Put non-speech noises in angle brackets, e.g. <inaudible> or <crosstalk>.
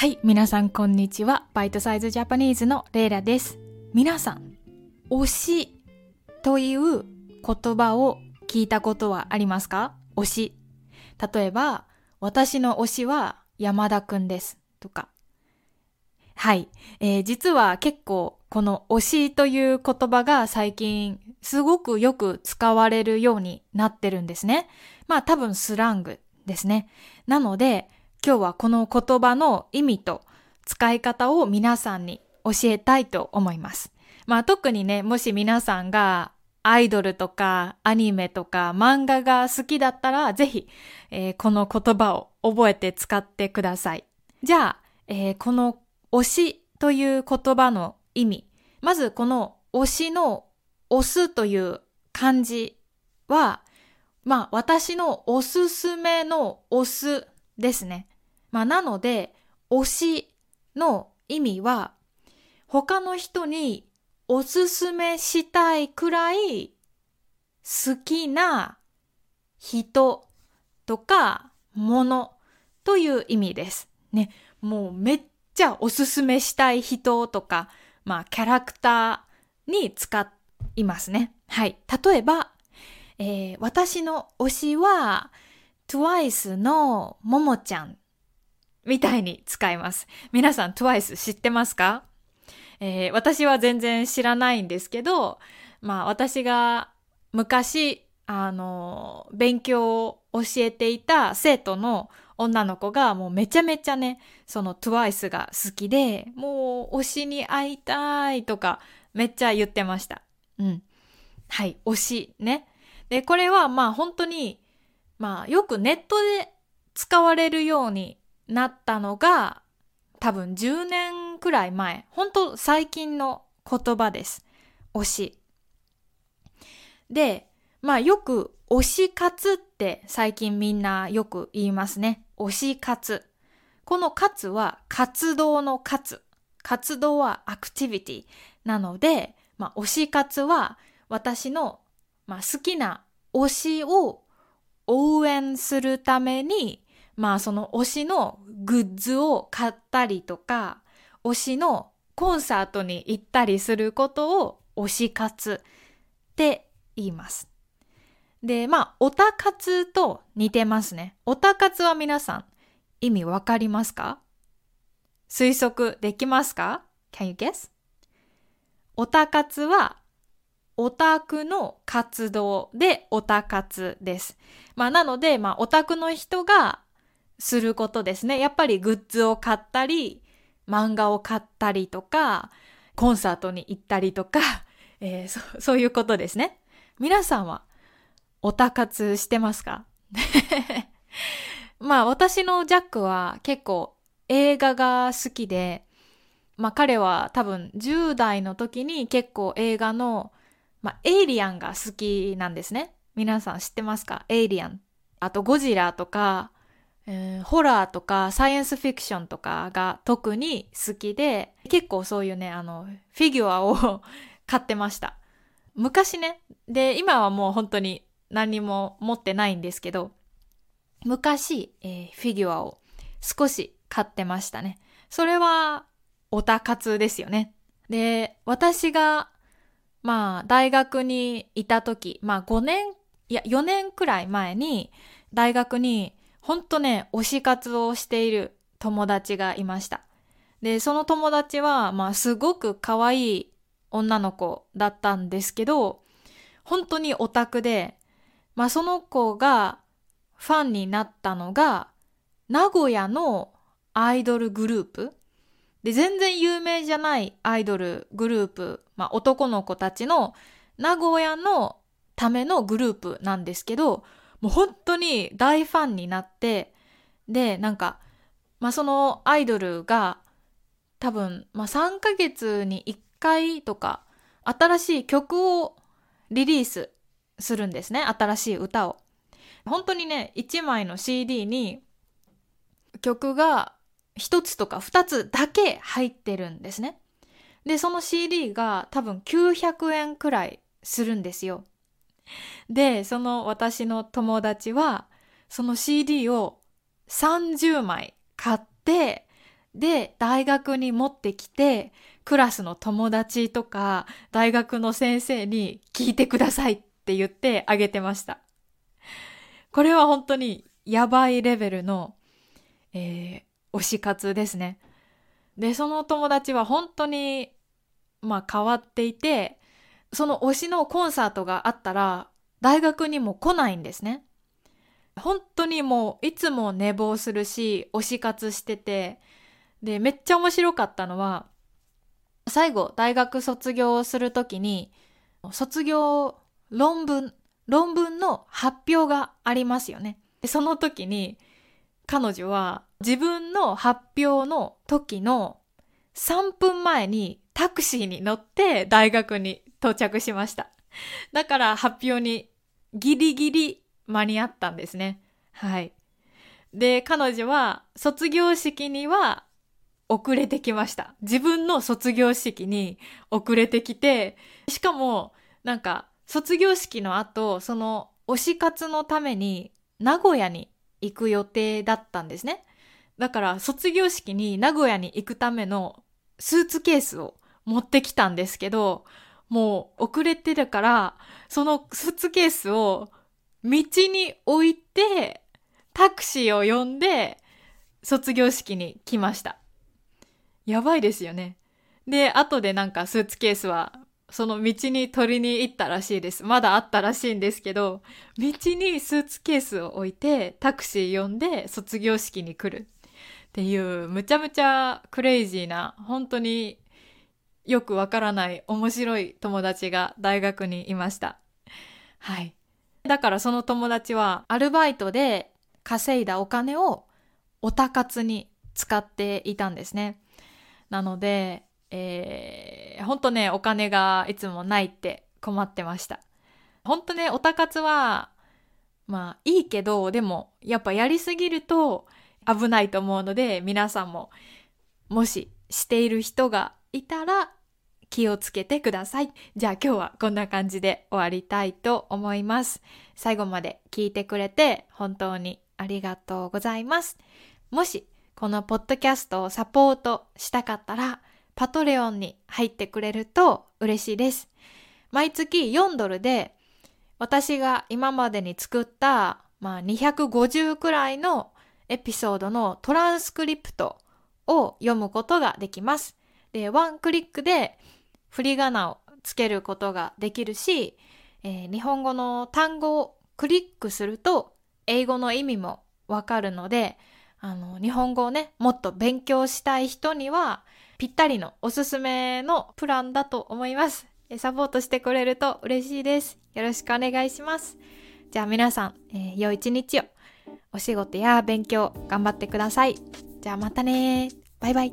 はい、皆さんこんにちは。バイトサイズジャパニーズのレイラです。皆さん、推しという言葉を聞いたことはありますか？推し。例えば、私の推しは山田くんです。とか。はい、えー実は結構この推しという言葉が最近すごくよく使われるようになってるんですね。まあ多分スラングですね。なので今日はこの言葉の意味と使い方を皆さんに教えたいと思います。まあ特にね、もし皆さんがアイドルとかアニメとか漫画が好きだったらぜひ、えーこの言葉を覚えて使ってください。じゃあ、えーこの推しという言葉の意味。まずこの推しの推すという漢字は、まあ私のおすすめの推すですね。まあなので、推しの意味は、他の人におすすめしたいくらい好きな人とかものという意味です。ね。もうめっちゃおすすめしたい人とか、まあキャラクターに使いますね。はい。例えば、えー私の推しは TWICE のももちゃんみたいに使います。皆さん TWICE 知ってますか？えー私は全然知らないんですけど、まあ私が昔、あの、勉強を教えていた生徒の女の子がもうめちゃめちゃね、その TWICE が好きで、もう推しに会いたいとかめっちゃ言ってました。うん。はい、推しね。で、これはまあ本当に、まあよくネットで使われるようになったのが多分10年くらい前、本当最近の言葉です。推し。で、まあよく推し活って最近みんなよく言いますね。推し活。この活は活動の活。活動はアクティビティなので、まあ推し活は私の、まあ、好きな推しを応援するために、まあその推しのグッズを買ったりとか、推しのコンサートに行ったりすることを推し活って言います。で、まあ、オタ活と似てますね。オタ活は皆さん意味わかりますか？推測できますか ?Can you guess? オタ活はオタクの活動でオタ活です。まあなので、まあオタクの人がすることですね。やっぱりグッズを買ったり、漫画を買ったりとか、コンサートに行ったりとか、<laughs> えーそそういうことですね。皆さんはオタ活してますか？<laughs> まあ私のジャックは結構映画が好きで、まあ彼は多分10代の時に結構映画のまあ、エイリアンが好きなんですね。皆さん知ってますか？エイリアン。あと、ゴジラとか、えーホラーとか、サイエンスフィクションとかが特に好きで、結構そういうね、あの、フィギュアを <laughs> 買ってました。昔ね、で、今はもう本当に何も持ってないんですけど、昔、えーフィギュアを少し買ってましたね。それは、オタ活ですよね。で、私がまあ、大学にいた時、まあ5年、いや4年くらい前に、大学に、ほんとね、推し活をしている友達がいました。で、その友達は、まあ、すごく可愛い女の子だったんですけど、本当にオタクで、まあ、その子がファンになったのが、名古屋のアイドルグループで、全然有名じゃないアイドルグループ、まあ男の子たちの名古屋のためのグループなんですけど、もう本当に大ファンになって、で、なんか、まあそのアイドルが多分、まあ3ヶ月に1回とか新しい曲をリリースするんですね。新しい歌を。本当にね、1枚の CD に曲が一つとか二つだけ入ってるんですね。で、その CD が多分900円くらいするんですよ。で、その私の友達は、その CD を30枚買って、で大学に持ってきてクラスの友達とか大学の先生に聞いてくださいって言ってあげてました。これは本当にやばいレベルの、えー、推し活ですね。で、その友達は本当に、まあ変わっていて、その推しのコンサートがあったら大学にも来ないんですね。本当にもういつも寝坊するし推し活しててでめっちゃ面白かったのは最後大学卒業する時に卒業論文論文の発表がありますよね。でその時に彼女は自分の発表の時の3分前にタクシーに乗って大学に到着しました。だから発表にギリギリ間に合ったんですね。はい。で、彼女は卒業式には遅れてきました。自分の卒業式に遅れてきて、しかもなんか卒業式の後、その推し活のために名古屋に行く予定だったんですね。だから卒業式に名古屋に行くためのスーツケースを持ってきたんですけど、もう遅れてるから、そのスーツケースを道に置いて、タクシーを呼んで、卒業式に来ました。やばいですよね。で、後でなんかスーツケースは、その道に取りに行ったらしいです。まだあったらしいんですけど、道にスーツケースを置いて、タクシー呼んで卒業式に来る。っていう、むちゃむちゃクレイジーな、本当によくわからない面白い友達が大学にいました。はい。だからその友達はアルバイトで稼いだお金をおたかつに使っていたんですね。なので、えー、ほんとね、お金がいつもないって困ってました。ほんとね、おたかつは、まあいいけど、でもやっぱやりすぎると危ないと思うので、皆さんももししている人がいたら気をつけてください。じゃあ今日はこんな感じで終わりたいと思います。最後まで聞いてくれて本当にありがとうございます。もしこのポッドキャストをサポートしたかったら、パトレオンに入ってくれると嬉しいです。毎月4ドルで、私が今までに作った、まあ、250くらいのエピソードのトランスクリプトを読むことができます。で、ワンクリックで振り仮名をつけることができるし、えー、日本語の単語をクリックすると英語の意味もわかるので、あの、日本語をね、もっと勉強したい人には、ぴったりのおすすめのプランだと思います。サポートしてくれると嬉しいです。よろしくお願いします。じゃあ皆さん、えー、良い一日を。お仕事や勉強頑張ってください。じゃあまたねバイバイ。